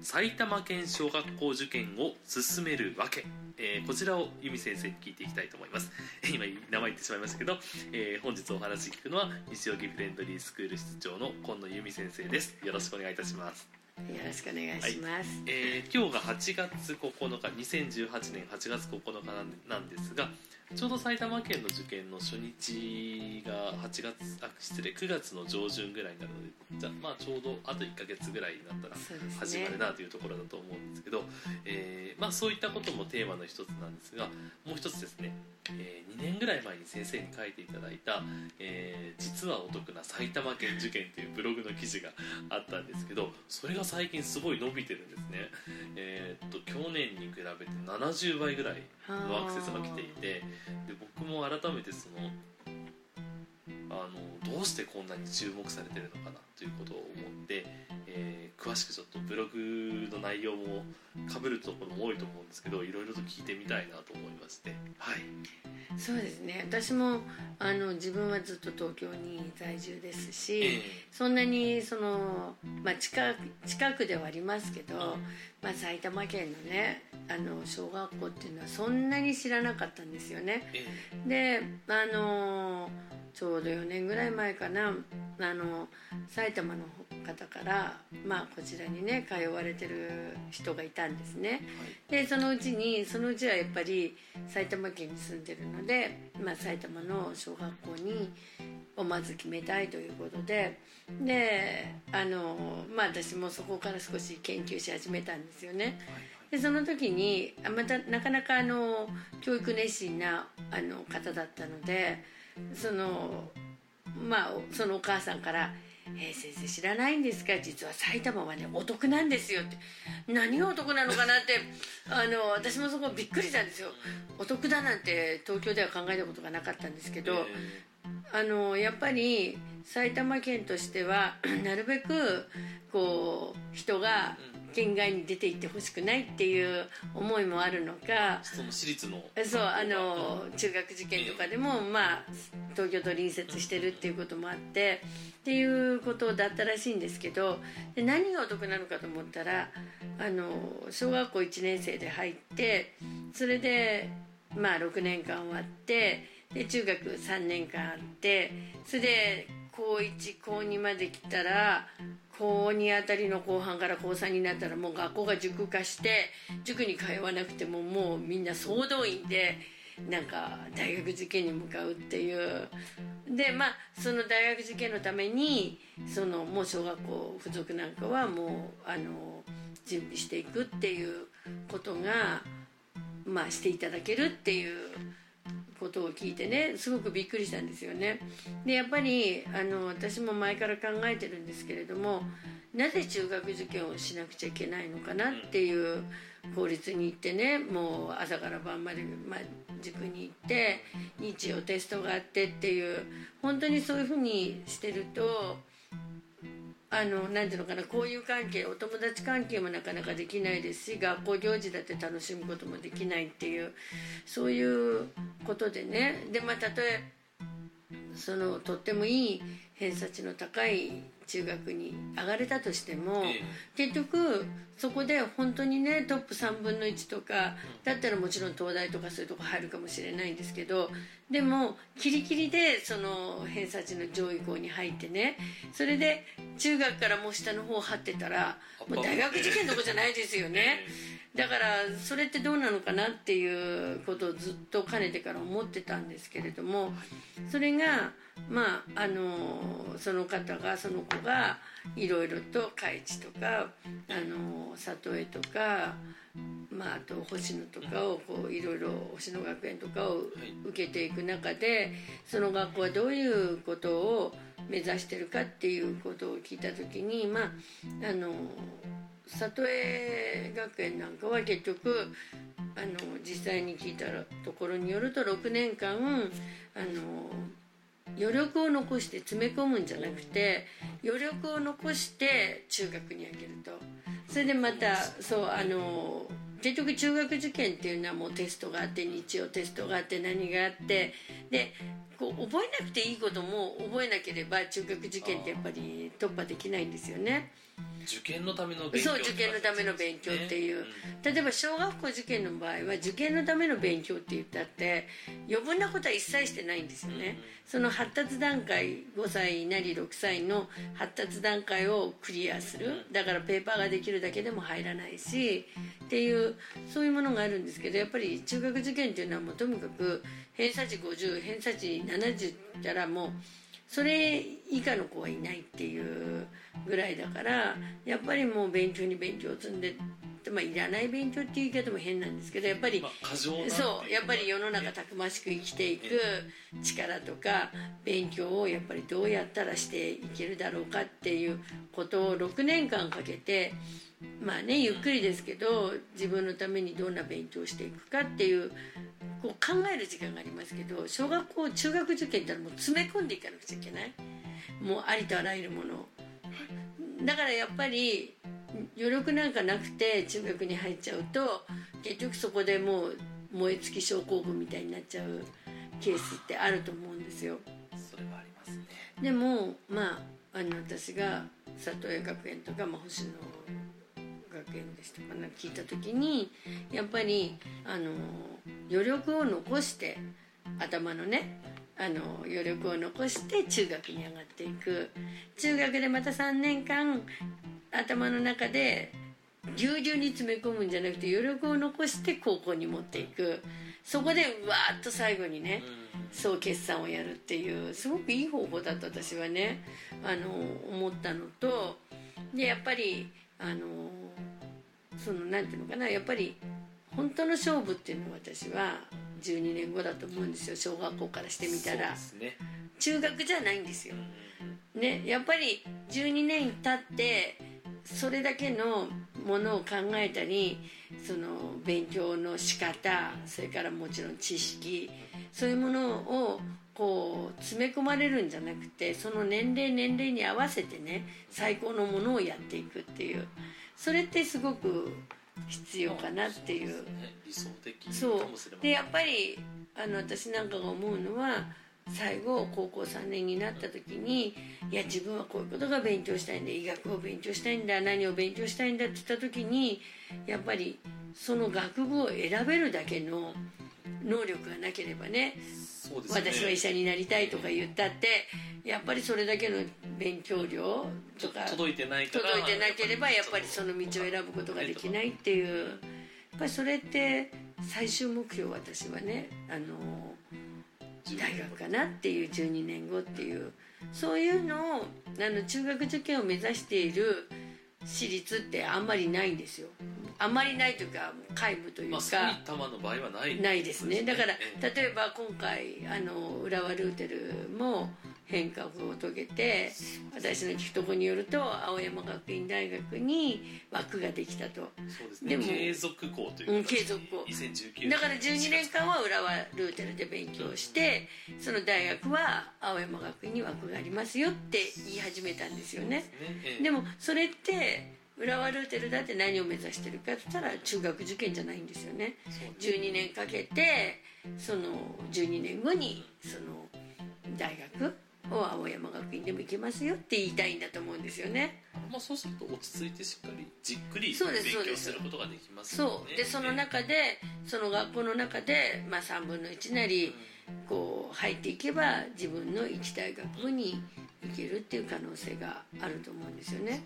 埼玉県小学校受験を進めるわけ、えーこちらを由美先生に聞いていきたいと思います。えー今名前言ってしまいましたけど、えー本日お話聞くのは西荻フレンドリースクール室長の今野由美先生です。よろしくお願いいたします。よろしくお願いします。えー今日が8月9日2018年8月9日なんですがちょうど埼玉県の受験の初日が8月あ失礼9月の上旬ぐらいになるのでじゃあまあちょうどあと1ヶ月ぐらいになったら始まるなというところだと思うんですけど、えーまあ、そういったこともテーマの一つなんですがもう一つですね、え2年ぐらい前に先生に書いていただいた「えー実はお得な埼玉県受験」というブログの記事があったんですけどそれが最近すごい伸びてるんですね。えーっと去年に比べて70倍ぐらいのアクセスが来ていてで僕も改めてそのあのどうしてこんなに注目されてるのかなということを思って、えー詳しくちょっとブログの内容もかぶるところも多いと思うんですけどいろいろと聞いてみたいなと思いまして。はい。そうですね。私もあの自分はずっと東京に在住ですし、えそんなにそのまあ近く近くではありますけど、まあ埼玉県のねあの小学校っていうのはそんなに知らなかったんですよね。えであのちょうど4年ぐらい前かな。あの埼玉の方から、まあ、こちらにね通われてる人がいたんですね。でそのうちにそのうちはやっぱり埼玉県に住んでるので、まあ、埼玉の小学校にをまず決めたいということでであの、まあ、私もそこから少し研究し始めたんですよね。でその時にあまたなかなかあの教育熱心なあの方だったのでそのまあそのお母さんから「えー先生知らないんですか？実は埼玉はねお得なんですよ」って。何がお得なのかなってあの私もそこびっくりしたんですよ。お得だなんて東京では考えたことがなかったんですけど、あのやっぱり埼玉県としては なるべくこう人が県外に出て行ってほしくないっていう思いもあるのかその私立の。そうあの中学受験とかでもまあ東京と隣接してるっていうこともあってっていうことだったらしいんですけどで何がお得なのかと思ったらあの小学校1年生で入ってそれでまあ6年間終わってで中学3年間あってそれで高1高2まで来たら高2あたりの後半から高3になったらもう学校が塾化して塾に通わなくてももうみんな総動員でなんか大学受験に向かうっていう。でまあその大学受験のためにそのもう小学校付属なんかはもうあの準備していくっていうことがまあしていただけるっていうことを聞いてねすごくびっくりしたんですよね。でやっぱりあの私も前から考えてるんですけれどもなぜ中学受験をしなくちゃいけないのかなっていう公立に行ってねもう朝から晩まで、まあ、塾に行って日曜テストがあってっていう本当にそういうふうにしてるとあのなんていうのかな交友関係お友達関係もなかなかできないですし学校行事だって楽しむこともできないっていうそういうことでね。でまあたとえそのとってもいい偏差値の高い中学に上がれたとしても、え結局そこで本当にねトップ3分の1とかだったらもちろん東大とかそういうとこ入るかもしれないんですけどでもキリキリでその偏差値の上位校に入ってねそれで中学からもう下の方張ってたらもう大学受験どこじゃないですよね。だからそれってどうなのかなっていうことをずっとかねてから思ってたんですけれどもそれがまああのその方がその子がいろいろと海地とかあの里江とか、まあ、あと星野とかをこういろいろ星野学園とかを受けていく中でその学校はどういうことを目指してるかっていうことを聞いた時にまああの里江学園なんかは結局あの実際に聞いたところによると6年間あの余力を残して詰め込むんじゃなくて余力を残して中学にあげると。それでまたそうあの結局中学受験っていうのはもうテストがあって日曜テストがあって何があってでこう覚えなくていいことも覚えなければ中学受験ってやっぱり突破できないんですよね。受験のための勉強そう受験のための勉強っていう、例えば小学校受験の場合は受験のための勉強って言ったって余分なことは一切してないんですよね、その発達段階5歳なり6歳の発達段階をクリアする。だからペーパーができるだけでも入らないしっていうそういうものがあるんですけどやっぱり中学受験っていうのはもうとにかく偏差値50偏差値70ったらもうそれ以下の子はいないっていうぐらいだからやっぱりもう勉強に勉強を積んでまあ、いらない勉強っていう言い方も変なんですけどやっぱり、まあそうやっぱり世の中たくましく生きていく力とか勉強をやっぱりどうやったらしていけるだろうかっていうことを6年間かけてまあねゆっくりですけど自分のためにどんな勉強をしていくかっていうこう考える時間がありますけど小学校中学受験ってのはもう詰め込んでいかなくちゃいけない。もうありとあらゆるもの。をだからやっぱり余力なんかなくて中学に入っちゃうと結局そこでもう燃え尽き症候群みたいになっちゃうケースってあると思うんですよ。それはありますね。でもまああの私が里江学園とか、まあ、星野学園でしたかな聞いた時にやっぱりあの余力を残して頭のねあの余力を残して中学に上がっていく。中学でまた3年間頭の中でぎゅうぎゅうに詰め込むんじゃなくて余力を残して高校に持っていく。そこでうわーっと最後にねそう決算をやるっていうすごくいい方法だと私はねあの思ったのとでやっぱりあのそのなんていうのかなやっぱり本当の勝負っていうのは私は12年後だと思うんですよ。小学校からしてみたら。ね。中学じゃないんですよ。ねやっぱり12年経ってそれだけのものを考えたりその勉強の仕方それからもちろん知識そういうものをこう詰め込まれるんじゃなくてその年齢年齢に合わせてね最高のものをやっていくっていう。それってすごく必要かなっていう。ね。理想的そう。かもしれません。でやっぱりあの私なんかが思うのは最後高校3年になった時にいや自分はこういうことが勉強したいんだ医学を勉強したいんだ何を勉強したいんだって言った時にやっぱりその学部を選べるだけの能力がなければねね。私は医者になりたいとか言ったってやっぱりそれだけの勉強量とか届いてないから届いてなければやっぱりその道を選ぶことができないっていう。やっぱりそれって最終目標私はねあの大学かなっていう12年後っていう。そういうのをあの中学受験を目指している私立ってあんまりないんですよあんまりないというか皆無というか、まあソニッタマの場合はない。ないですね。だからええ。例えば今回あの浦和ルーテルも変革を遂げて私の聞くところによると青山学院大学に枠ができたと。そうですね。でも継続校といううん継続校。2019年だから12年間は浦和ルーテルで勉強してその大学は青山学院に枠がありますよって言い始めたんですよね。ね。ええ。でもそれって浦和ルーテルだって何を目指してるかって言ったら中学受験じゃないんですよね。12年かけてその12年後にその大学を青山学院でも行けますよって言いたいんだと思うんですよね。まあそうすると落ち着いてしっかりじっくり勉強すすることができますね。そう。でその中でその学校の中で、まあ、3分の1なりこう入っていけば自分の行きたい学部に行けるっていう可能性があると思うんですよね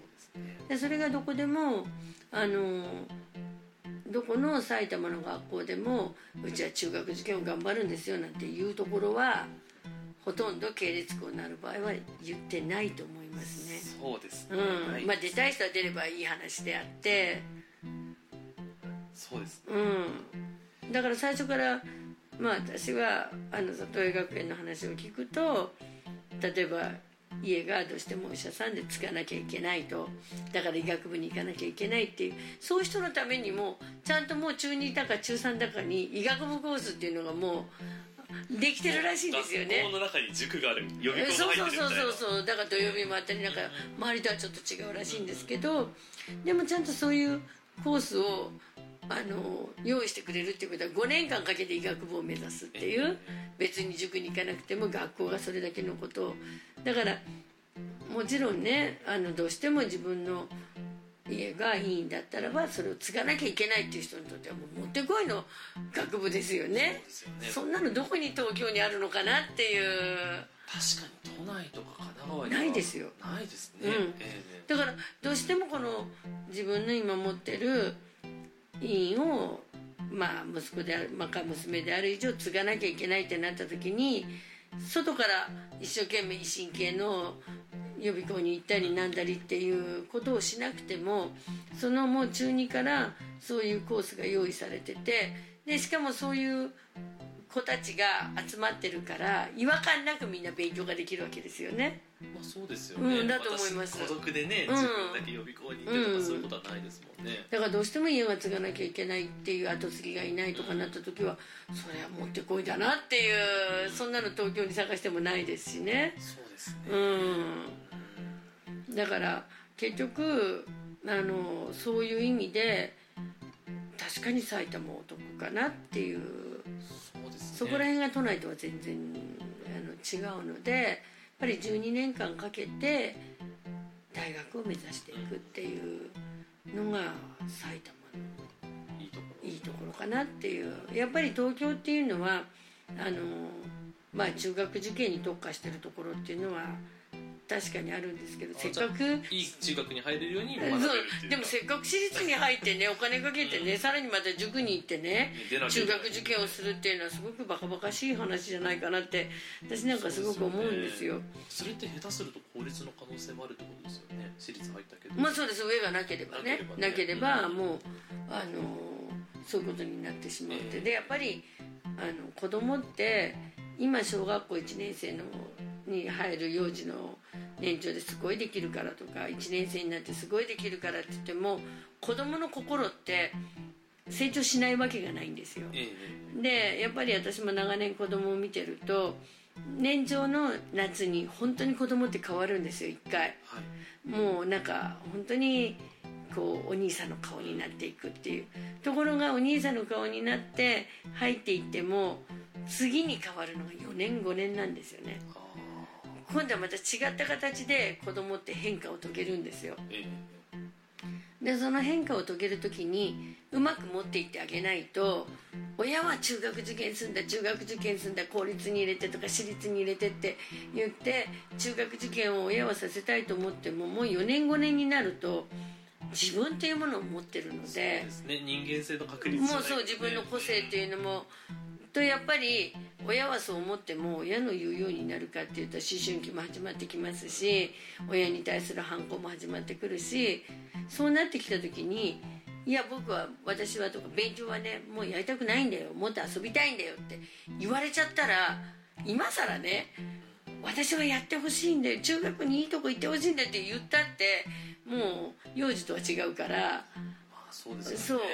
でそれがどこでもあのどこの埼玉の学校でもうちは中学受験を頑張るんですよなんていうところはほとんど系列校になる場合は言ってないと思いますね。そうですね、うん。まあ、出たい人は出ればいい話であって、そうです。ねうん、だから最初から、まあ、私はあの里江学園の話を聞くと例えば家がどうしてもお医者さんでつかなきゃいけないと。だから医学部に行かなきゃいけないっていう。そういう人のためにもちゃんともう中2だか中3だかに医学部コースっていうのがもうできてるらしいんですよね。学校の中に塾がある予備校そうが入そうってるみたいなそうそうそう。だから土曜日もあったりなんか周りとはちょっと違うらしいんですけど。でもちゃんとそういうコースをあの用意してくれるっていうことは5年間かけて医学部を目指すっていう別に塾に行かなくても学校がそれだけのことを。だからもちろんねあのどうしても自分の家がいいんだったらばそれを継がなきゃいけないっていう人にとってはもうもってこいの学部ですよね。そね。そんなのどこに東京にあるのかなっていう。確かに都内とか神奈川にはないですよ。ないですね、うん。ええ。だからどうしてもこの自分の今持ってる医院をまあ息子である、まあ、か娘である以上継がなきゃいけないってなった時に外から一生懸命維新系の予備校に行ったりなんだりっていうことをしなくてもそのもう中2からそういうコースが用意されててでしかもそういう子たちが集まってるから違和感なくみんな勉強ができるわけですよね。まあそうですよね、うんだと思います。私孤独でねうん。自分だけ予備校に行ってとか、うんそういうことはないですもんね。だからどうしても家が継がなきゃいけないっていう後継ぎがいないとかなった時はそれはもってこいだなっていうそんなの東京に探してもないですしね。そうですね、うん。だから結局あのそういう意味で確かに埼玉お得かなっていう。そうですね。そこら辺が都内とは全然あの違うのでぱり12年間かけて大学を目指していくっていうのが埼玉のいいところかなっていう。やっぱり東京っていうのはあのまあ中学受験に特化してるところっていうのは確かにあるんですけどせっかくいい中学に入れるように学べるっていう。でもせっかく私立に入ってねお金かけてねさらにまた塾に行ってね中学受験をするっていうのはすごくバカバカしい話じゃないかなって私なんかすごく思うんですよ。それって下手すると公立の可能性もあるってことですよね。私立入ったけど。まあそうです。上がなければね。ななければもうあのそういうことになってしまって。でやっぱりあの子供って今小学校1年生のに入る幼児の年長ですごいできるからとか1年生になってすごいできるからって言っても子供の心って成長しないわけがないんですよ。ええでやっぱり私も長年子供を見てると年長の夏に本当に子供って変わるんですよ一回。はい。もうなんか本当にこうお兄さんの顔になっていくっていう。ところがお兄さんの顔になって入っていっても次に変わるのが4年5年なんですよね。あ今度はまた違った形で子供って変化を遂げるんですよ。でその変化を遂げる時にうまく持っていってあげないと親は中学受験すんだ中学受験すんだ公立に入れてとか私立に入れてって言って中学受験を親はさせたいと思ってももう4年5年になると自分っていうものを持ってるのえそうでね。人間性の確率じゃもうそう自分の個性っていうのもとやっぱり親はそう思っても親の言うようになるかっていうと思春期も始まってきますし親に対する反抗も始まってくるしそうなってきた時にいや僕は私はとか勉強はねもうやりたくないんだよもっと遊びたいんだよって言われちゃったら今更ね私はやってほしいんだよ中学にいいとこ行ってほしいんだって言ったってもう幼児とは違うから。まあそうですよね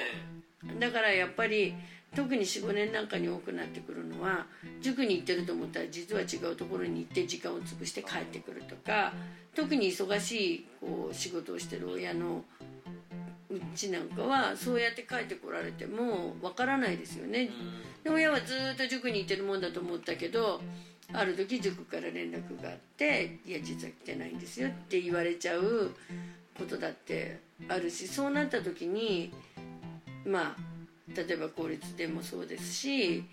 だからやっぱり特に45年なんかに多くなってくるのは塾に行ってると思ったら実は違うところに行って時間を潰して帰ってくるとか特に忙しいこう仕事をしてる親のうちなんかはそうやって帰ってこられてもわからないですよね。で親はずっと塾に行ってるもんだと思ったけどある時塾から連絡があって「いや実は来てないんですよ」って言われちゃうことだってあるしそうなった時にまあ例えば公立でもそうですし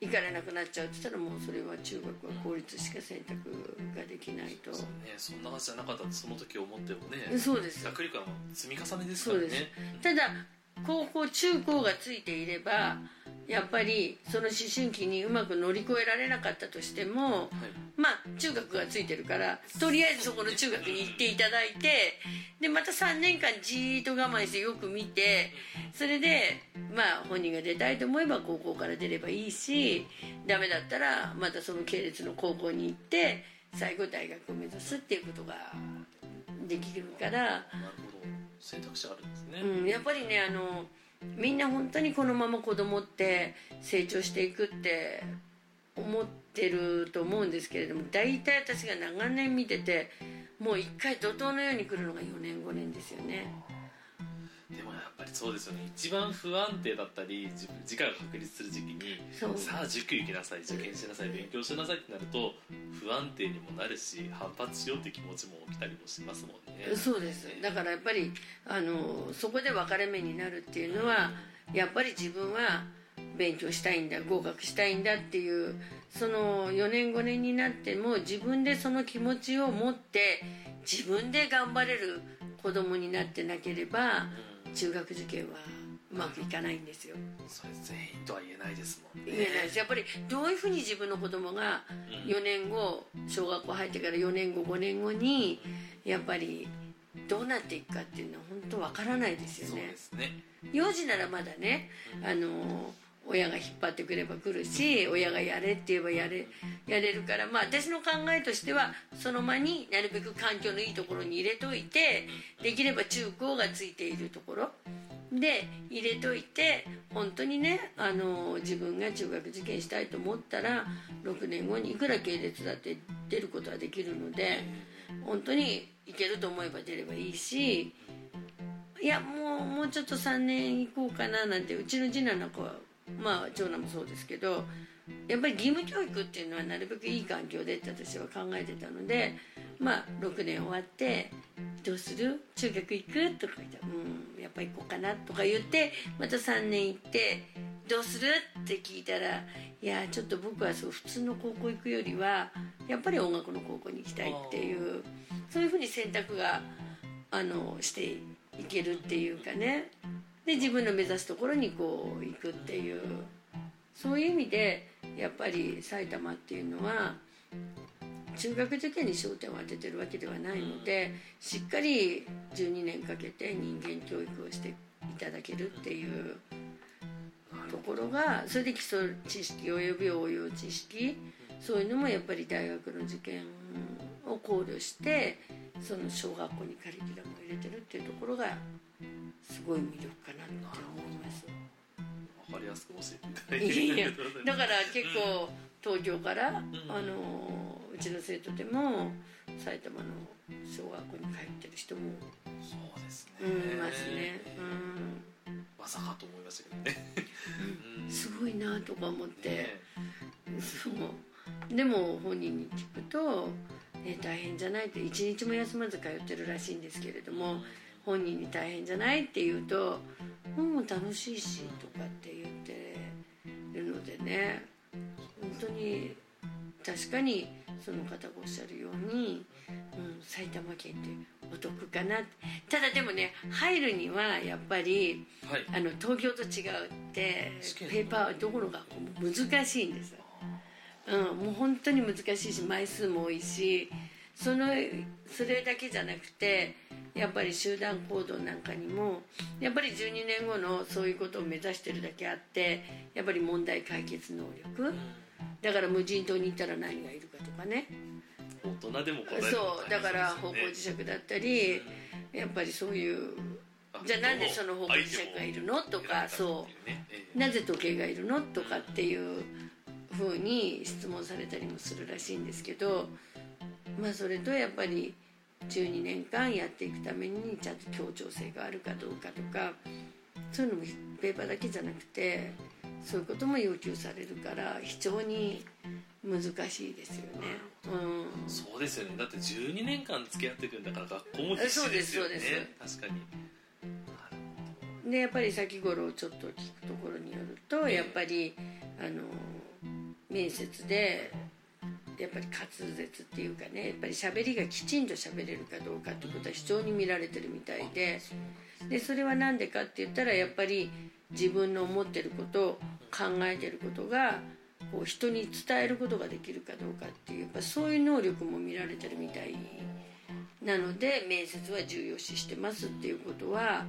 行かれなくなっちゃうって言ったらもうそれは中学は公立しか選択ができないと。そうねそんなはずじゃなかったってその時思ってもねそうです。学力は積み重ねですからね。そうです。ただ高校中高がついていればやっぱりその思春期にうまく乗り越えられなかったとしてもはいまあ中学がついてるからとりあえずそこの中学に行っていただいてでまた3年間じーっと我慢してよく見てそれでまあ本人が出たいと思えば高校から出ればいいしダメだったらまたその系列の高校に行って最後大学を目指すっていうことができるから、なるほど。選択肢あるんですね、うん、やっぱりねあのみんな本当にこのまま子供って成長していくって思ってると思うんですけれども大体私が長年見ててもう一回怒涛のように来るのが4年5年ですよね。でもやっぱりそうですよね。一番不安定だったり自分自家が確立する時期にさあ塾行きなさい受験しなさい勉強しなさいってなると不安定にもなるし反発しようって気持ちも起きたりもしますもんね。そうです。だからやっぱりあのそこで分かれ目になるっていうのはやっぱり自分は勉強したいんだ合格したいんだっていうその4年5年になっても自分でその気持ちを持って自分で頑張れる子供になってなければ中学受験はうまくいかないんですよ。それ全員とは言えないですもんね。言えないです。やっぱりどういうふうに自分の子供が4年後小学校入ってから4年後5年後にやっぱりどうなっていくかっていうのは本当わからないですよそうねですね。幼児ならまだねあの親が引っ張ってくれば来るし親がやれって言えばやれやれるからまあ私の考えとしてはその間になるべく環境のいいところに入れといてできれば中高がついているところで入れといて本当にねあの自分が中学受験したいと思ったら6年後にいくら系列だって出ることはできるので本当にいけると思えば出ればいいしいやもうもうちょっと3年行こうかななんてうちの次男なんかはまあ長男もそうですけどやっぱり義務教育っていうのはなるべくいい環境でって私は考えてたのでまあ6年終わって「どうする？中学行く?」とか言って「うんやっぱ行こうかな」とか言ってまた3年行って「どうする?」って聞いたら「いやちょっと僕はそう普通の高校行くよりはやっぱり音楽の高校に行きたいっていうそういうふうに選択があのしていけるっていうかねで自分の目指すところにこう行くっていう。そういう意味でやっぱり埼玉っていうのは中学受験に焦点を当ててるわけではないのでしっかり12年かけて人間教育をしていただけるっていうところがそれで基礎知識および応用知識そういうのもやっぱり大学の受験を考慮してその小学校にカリキュラムを入れてるっていうところがすごい魅力かなって思います。わかりやすく教えていただいてだから結構東京から、あのうちの生徒でも埼玉の小学校に通ってる人も、そうですね。うん、いますね、まさかと思いましたけどね。うん、すごいなとか思って、ねそう。でも本人に聞くと、ね、大変じゃないって一日も休まず通ってるらしいんですけれども本人に大変じゃないって言うと「うん楽しいし」とかって言ってるのでね。本当に確かにその方がおっしゃるように、うん、埼玉県ってお得かなただでもね入るにはやっぱりはい。あの東京と違うってペーパーはどころが難しいんです、うん、もう本当に難しいし枚数も多いしそのそれだけじゃなくてやっぱり集団行動なんかにもやっぱり12年後のそういうことを目指してるだけあってやっぱり問題解決能力。だから無人島に行ったら何がいるかとかね。大人でも答えそうだから方向磁石だったりやっぱりそういうじゃあなんでその方向磁石がいるのとかそう。なぜ時計がいるのとかっていうふうに質問されたりもするらしいんですけどまあそれとやっぱり12年間やっていくためにちゃんと協調性があるかどうかとかそういうのもペーパーだけじゃなくてそういうことも要求されるから非常に難しいですよね。うん。そうですよね。だって12年間付き合ってくんだから学校も必死ですよね。確かに。でやっぱり先頃ちょっと聞くところによるとやっぱりあの面接でやっぱり滑舌っていうかねやっぱり喋りがきちんと喋れるかどうかってことは非常に見られてるみたいで。でそれは何でかって言ったらやっぱり自分の思ってること考えてることがこう人に伝えることができるかどうかっていうやっぱそういう能力も見られてるみたいなので面接は重要視してますっていうことは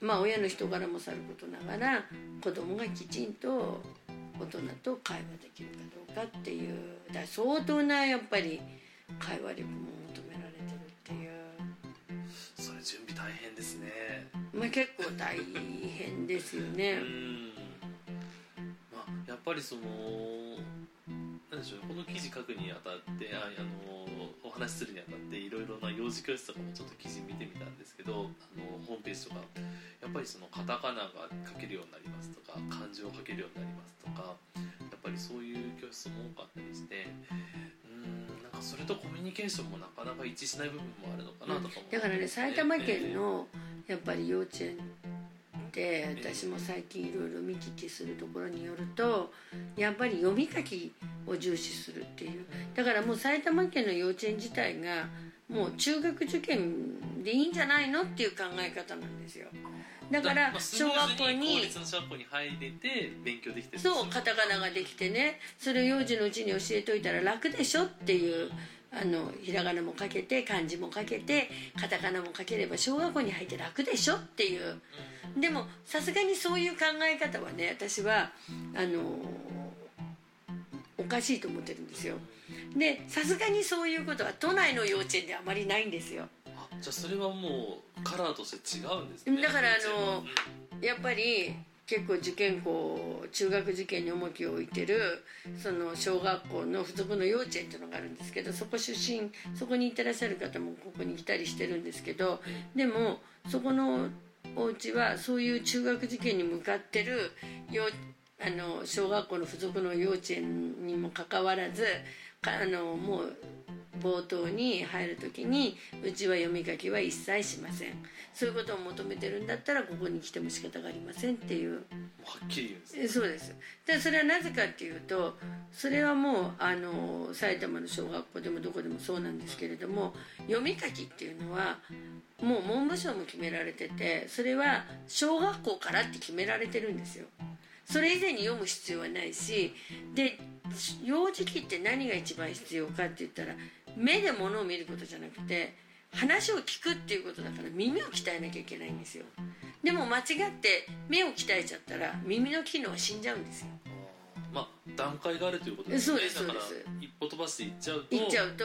まあ親の人柄もさることながら子供がきちんと大人と会話できるかどうかっていうだ相当なやっぱり会話力も求められてるっていう。それ準備大変ですね。まあ結構大変ですようねん。まあやっぱりそのなんでしょうこの記事書くにあたってああのお話しするにあたっていろいろな幼児教室とかもちょっと記事見てみたんですけどあのホームページとかやっぱりそのカタカナが書けるようになりますとか漢字を書けるようになりますとかぱりそういう教室も多かったりしてうんなんかそれとコミュニケーションもなかなか一致しない部分もあるのかなとかも、だからね埼玉県のやっぱり幼稚園で私も最近いろいろ見聞きするところによるとやっぱり読み書きを重視するっていう。だからもう埼玉県の幼稚園自体がもう中学受験でいいんじゃないのっていう考え方なんですよ。だから小学校に公立の小学校に入れて勉強できてるそうカタカナができてね。それを幼児のうちに教えといたら楽でしょっていうあのひらがなも書けて漢字も書けてカタカナも書ければ小学校に入って楽でしょっていう。でもさすがにそういう考え方はね私はあのおかしいと思ってるんですよ。でさすがにそういうことは都内の幼稚園であまりないんですよ。あじゃあそれはもうカラーとして違うんですね。だからあのうん。やっぱり結構受験校中学受験に重きを置いてるその小学校の付属の幼稚園っていうのがあるんですけどそこ出身そこに行ってらっしゃる方もここに来たりしてるんですけどでもそこのお家はそういう中学受験に向かってる幼あの小学校の付属の幼稚園にもかかわらずかあのもう冒頭に入る時にうちは読み書きは一切しません。そういうことを求めてるんだったらここに来ても仕方がありませんっていう。はっきり言うんですそうです。でそれはなぜかっていうとそれはもうあの埼玉の小学校でもどこでもそうなんですけれども読み書きっていうのはもう文部省も決められててそれは小学校からって決められてるんですよ。それ以前に読む必要はないしで幼児期って何が一番必要かって言ったら目で物を見ることじゃなくて話を聞くっていうことだから耳を鍛えなきゃいけないんですよ。でも間違って目を鍛えちゃったら耳の機能は死んじゃうんですよ。まあ段階があるということですね。そうですだからそうです。一歩飛ばしていっちゃうと言っちゃうと、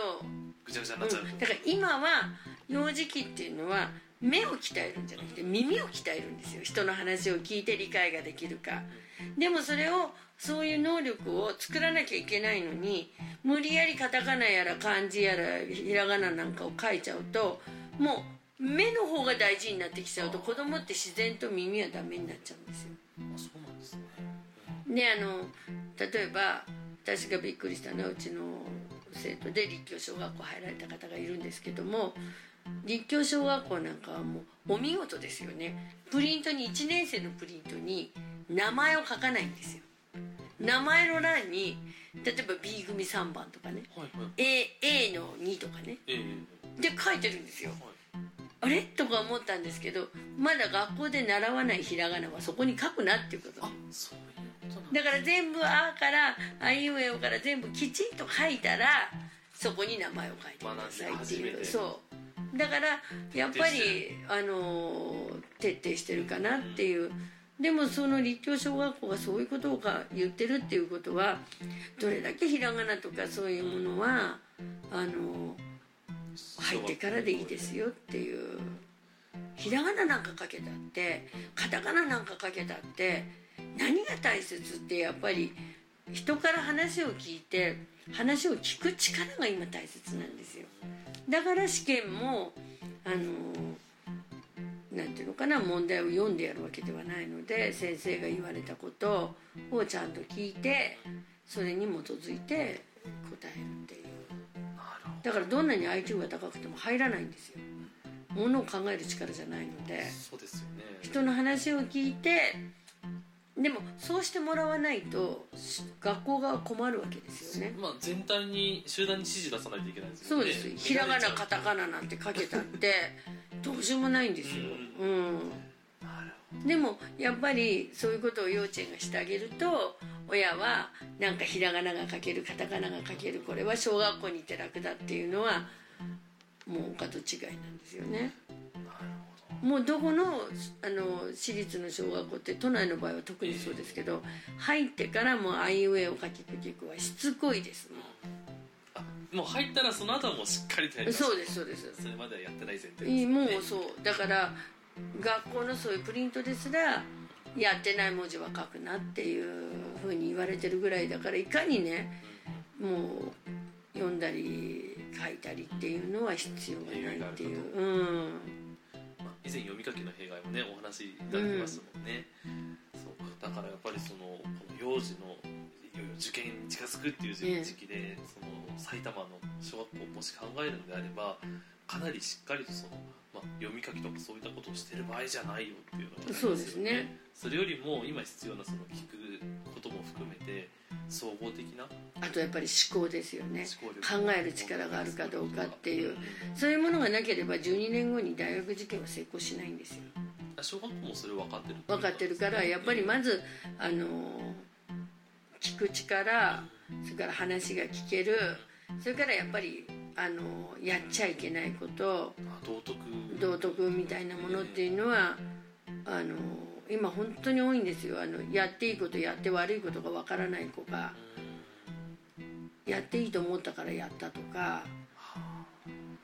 ぐちゃぐちゃになっちゃう。と、うん、だから今は幼児期っていうのは目を鍛えるんじゃなくて耳を鍛えるんですよ。人の話を聞いて理解ができるか。でもそれをそういう能力を作らなきゃいけないのに無理やりカタカナやら漢字やらひらがななんかを書いちゃうともう目の方が大事になってきちゃうと子供って自然と耳はダメになっちゃうんですよ。あそうなんですね。であの例えば私がびっくりしたのはうちの生徒で立教小学校入られた方がいるんですけども立教小学校なんかはもうお見事ですよね。プリントに1年生のプリントに名前を書かないんですよ名前の欄に例えば B 組3番とかねはいはい。A, A の2とかね。ええで書いてるんですよ。はい。あれ？とか思ったんですけどまだ学校で習わないひらがなはそこに書くなっていうこと。あそういうことだ。だから全部「あ」から「あいうえお」から全部きちんと書いたらそこに名前を書いてくださいっていう。そう。だからやっぱりあの徹底してるかなっていうでもその立教小学校がそういうことをか言ってるっていうことはどれだけひらがなとかそういうものはあの入ってからでいいですよっていう。ひらがななんか書けたってカタカナなんか書けたって何が大切ってやっぱり人から話を聞いて話を聞く力が今大切なんですよ。だから試験もあのなんていうのかな問題を読んでやるわけではないので先生が言われたことをちゃんと聞いてそれに基づいて答えるっていう。だからどんなに IQ が高くても入らないんですよ。ものを考える力じゃないので。どそうですよね。人の話を聞いてでもそうしてもらわないとし学校が困るわけですよね。まあ全体に集団に指示出さないといけないですよね。そうです。ひらがなカタカナなんて書けたって どうしようもないんですよ。うん。でもやっぱりそういうことを幼稚園がしてあげると親はなんかひらがなが書けるカタカナが書けるこれは小学校に行って楽だっていうのはもうお門違いなんですよね。もうどこのあの私立の小学校って都内の場合は特にそうですけど入ってからもうあいうえお書きくきくはしつこいですもん。もう入ったらその後はもうしっかりとやります。そうですそうです。それまではやってない前提いいもうそう。だから学校のそういうプリントですらやってない文字は書くなっていうふうに言われてるぐらいだからいかにねもう読んだり書いたりっていうのは必要がないっていう。うん。まあ以前読み書きの弊害もねお話しいただきましたもんね、そうか。だからやっぱりそのこの幼児のい受験に近づくっていう時期で、その埼玉の小学校をもし考えるのであればかなりしっかりとその、まあ、読み書きとかそういったことをしてる場合じゃないよっていうのがありますよそうですね。それよりも今必要なその聞くことも含めて総合的なあとやっぱり思考ですよね。思考える力があるかどうかっていう。そういうものがなければ12年後に大学受験は成功しないんですよ。小学校もそれ分かってる分かってるからやっぱりまずあの聞く力それから話が聞けるそれからやっぱりあのやっちゃいけないことあ道徳。道徳みたいなものっていうのはあの今本当に多いんですよ。あのやっていいことやって悪いことがわからない子が。やっていいと思ったからやったとか。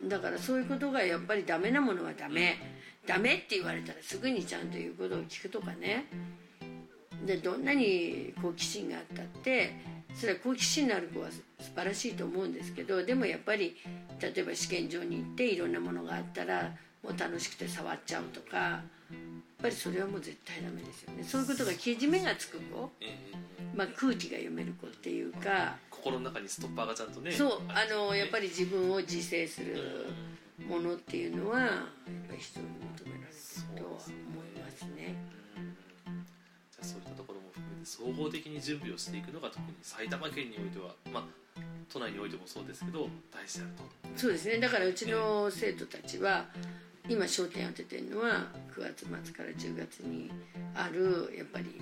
だからそういうことがやっぱりダメなものはダメ。ダメって言われたらすぐにちゃんと言うことを聞くとかねでどんなに好奇心があったってそれは好奇心のある子は素晴らしいと思うんですけどでもやっぱり例えば試験場に行っていろんなものがあったらもう楽しくて触っちゃうとかやっぱりそれはもう絶対ダメですよね。そういうことがけじめがつく子、ええまあ、空気が読める子っていうか心の中にストッパーがちゃんとねそうあのやっぱりり自分を自制するものっていうのはやっぱり人に求め総合的に準備をしていくのが特に埼玉県においてはまあ都内においてもそうですけど大事であると。そうですね。だからうちの生徒たちは今焦点当ててるのは9月末から10月にあるやっぱり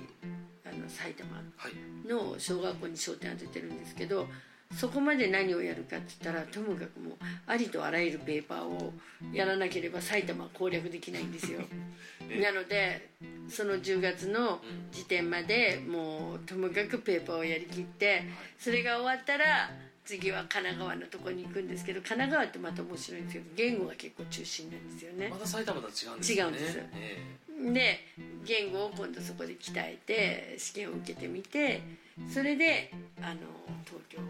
あの埼玉はい。の小学校に焦点当ててるんですけどそこまで何をやるかって言ったらともかくもうありとあらゆるペーパーをやらなければ埼玉は攻略できないんですよ。なのでその10月の時点までもうともかくペーパーをやりきってそれが終わったら次は神奈川のとこに行くんですけど神奈川ってまた面白いんですけど言語が結構中心なんですよね。ま。た埼玉とは違うんですよね。違うんです。えで言語を今度そこで鍛えて試験を受けてみてそれであの東京を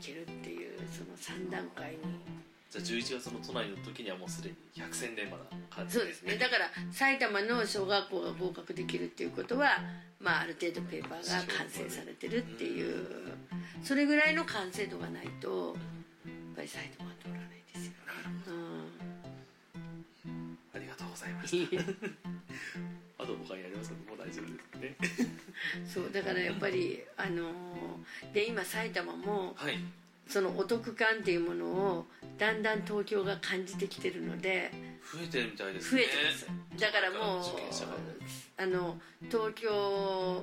受けるっていうその3段階にえじゃあ11月の都内の時にはもうすでに百戦錬磨な感じそうですね。だから埼玉の小学校が合格できるっていうことは、まあ、ある程度ペーパーが完成されてるっていう。それぐらいの完成度がないとやっぱり埼玉は通らないですよね。ありがとうございまうんしたあと 他にやりますのでもう大丈夫ですね。そうだからやっぱりあので今埼玉もはいそのお得感っていうものをだんだん東京が感じてきてるので増えてるみたいですね。増えてます。だからもうあの東京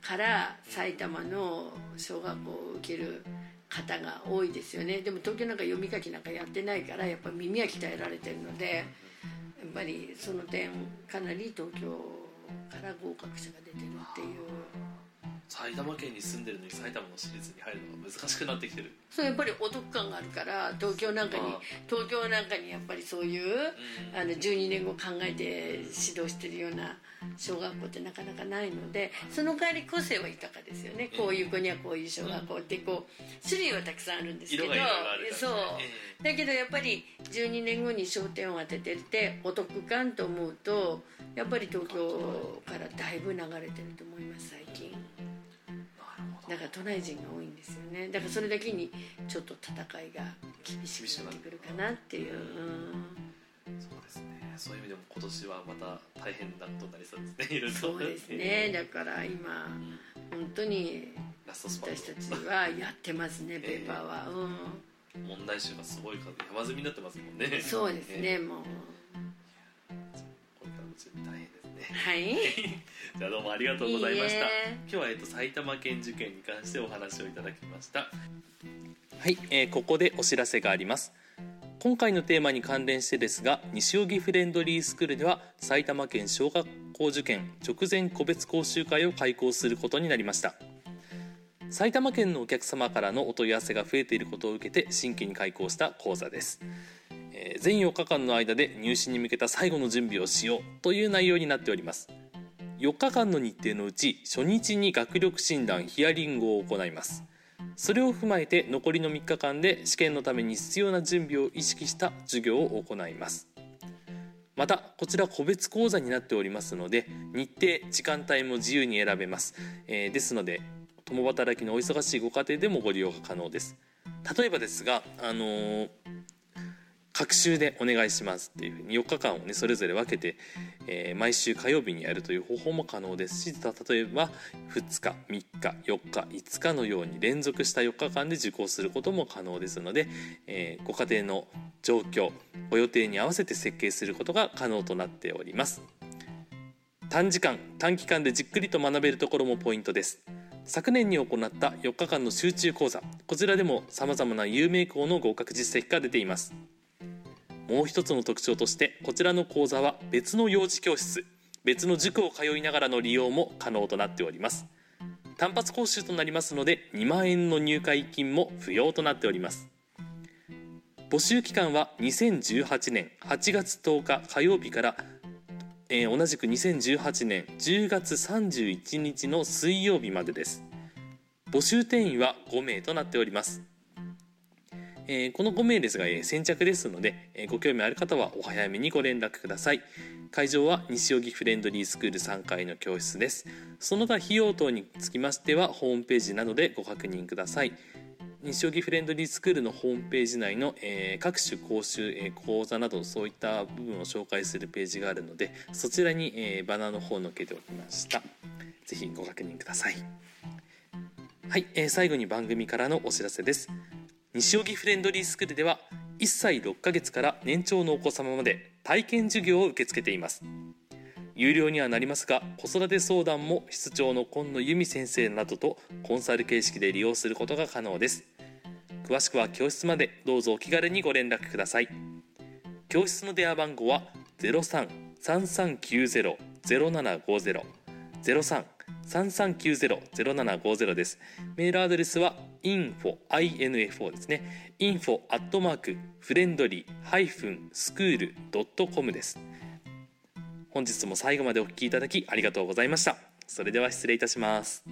から埼玉の小学校を受ける方が多いですよね。でも東京なんか読み書きなんかやってないからやっぱ耳は鍛えられてるのでやっぱりその点かなり東京から合格者が出てるっていう埼玉県に住んでるのに埼玉の私立に入るのが難しくなってきてる。そうやっぱりお得感があるから東京なんかにあ東京なんかにやっぱりそういうあの12年後考えて指導してるような小学校ってなかなかないのでその代わり個性は豊かですよね。こういう子にはこういう小学校ってこう種類はたくさんあるんですけどそう。ねだけどやっぱり12年後に焦点を当ててってお得感と思うとやっぱり東京からだいぶ流れてると思いますだから都内人が多いんですよね。だからそれだけにちょっと戦いが厳しくなってくるかなっていう、うん、そうですね。そういう意味でも今年はまた大変なことになりそうですね。いろいろ。とそうですね。だから今本当に私たちはやってますね ペーパーは、問題集がすごい数。山積みになってますもんね。うん、そうですねもう。これからも大変ですね。はい じゃあどうもありがとうございました。いいえ。今日は、えっと、埼玉県受験に関してお話をいただきました。はい、えーここでお知らせがあります。今回のテーマに関連してですが西荻フレンドリースクールでは埼玉県小学校受験直前個別講習会を開講することになりました。埼玉県のお客様からのお問い合わせが増えていることを受けて新規に開講した講座です、えー全4日間の間で入試に向けた最後の準備をしようという内容になっております4日間の日程のうち初日に学力診断ヒアリングを行います。それを踏まえて残りの3日間で試験のために必要な準備を意識した授業を行います。またこちら個別講座になっておりますので日程時間帯も自由に選べます、えーですので共働きのお忙しいご家庭でもご利用が可能です。例えばですがあのー各週でお願いしますっていうふうに4日間をねそれぞれ分けて、えー毎週火曜日にやるという方法も可能ですし例えば2日3日4日5日のように連続した4日間で受講することも可能ですので、えーご家庭の状況ご予定に合わせて設計することが可能となっております。短時間短期間でじっくりと学べるところもポイントです。昨年に行った4日間の集中講座こちらでも様々な有名校の合格実績が出ています。もう一つの特徴としてこちらの講座は別の幼児教室別の塾を通いながらの利用も可能となっております。単発講習となりますので2万円の入会金も不要となっております。募集期間は2018年8月10日火曜日から、えー同じく2018年10月31日の水曜日までです。募集定員は5名となっております。えーこの5名ですが、えー先着ですので、えーご興味ある方はお早めにご連絡ください。会場は西荻フレンドリースクール3階の教室です。その他費用等につきましてはホームページなどでご確認ください。西荻フレンドリースクールのホームページ内の、えー各種講習、えー講座などそういった部分を紹介するページがあるのでそちらに、えーバナーの方を載っけておきました。ぜひご確認ください。はい、えー最後に番組からのお知らせです。西荻フレンドリースクールでは1歳6ヶ月から年長のお子様まで体験授業を受け付けています。有料にはなりますが子育て相談も室長の今野由美先生などとコンサル形式で利用することが可能です。詳しくは教室までどうぞお気軽にご連絡ください。教室の電話番号は03-3390-0750 03-3390-0750です。メールアドレスは info info ですね。info アットマークフレンドリーハイフンスクールドットコムです。本日も最後までお聞きいただきありがとうございました。それでは失礼いたします。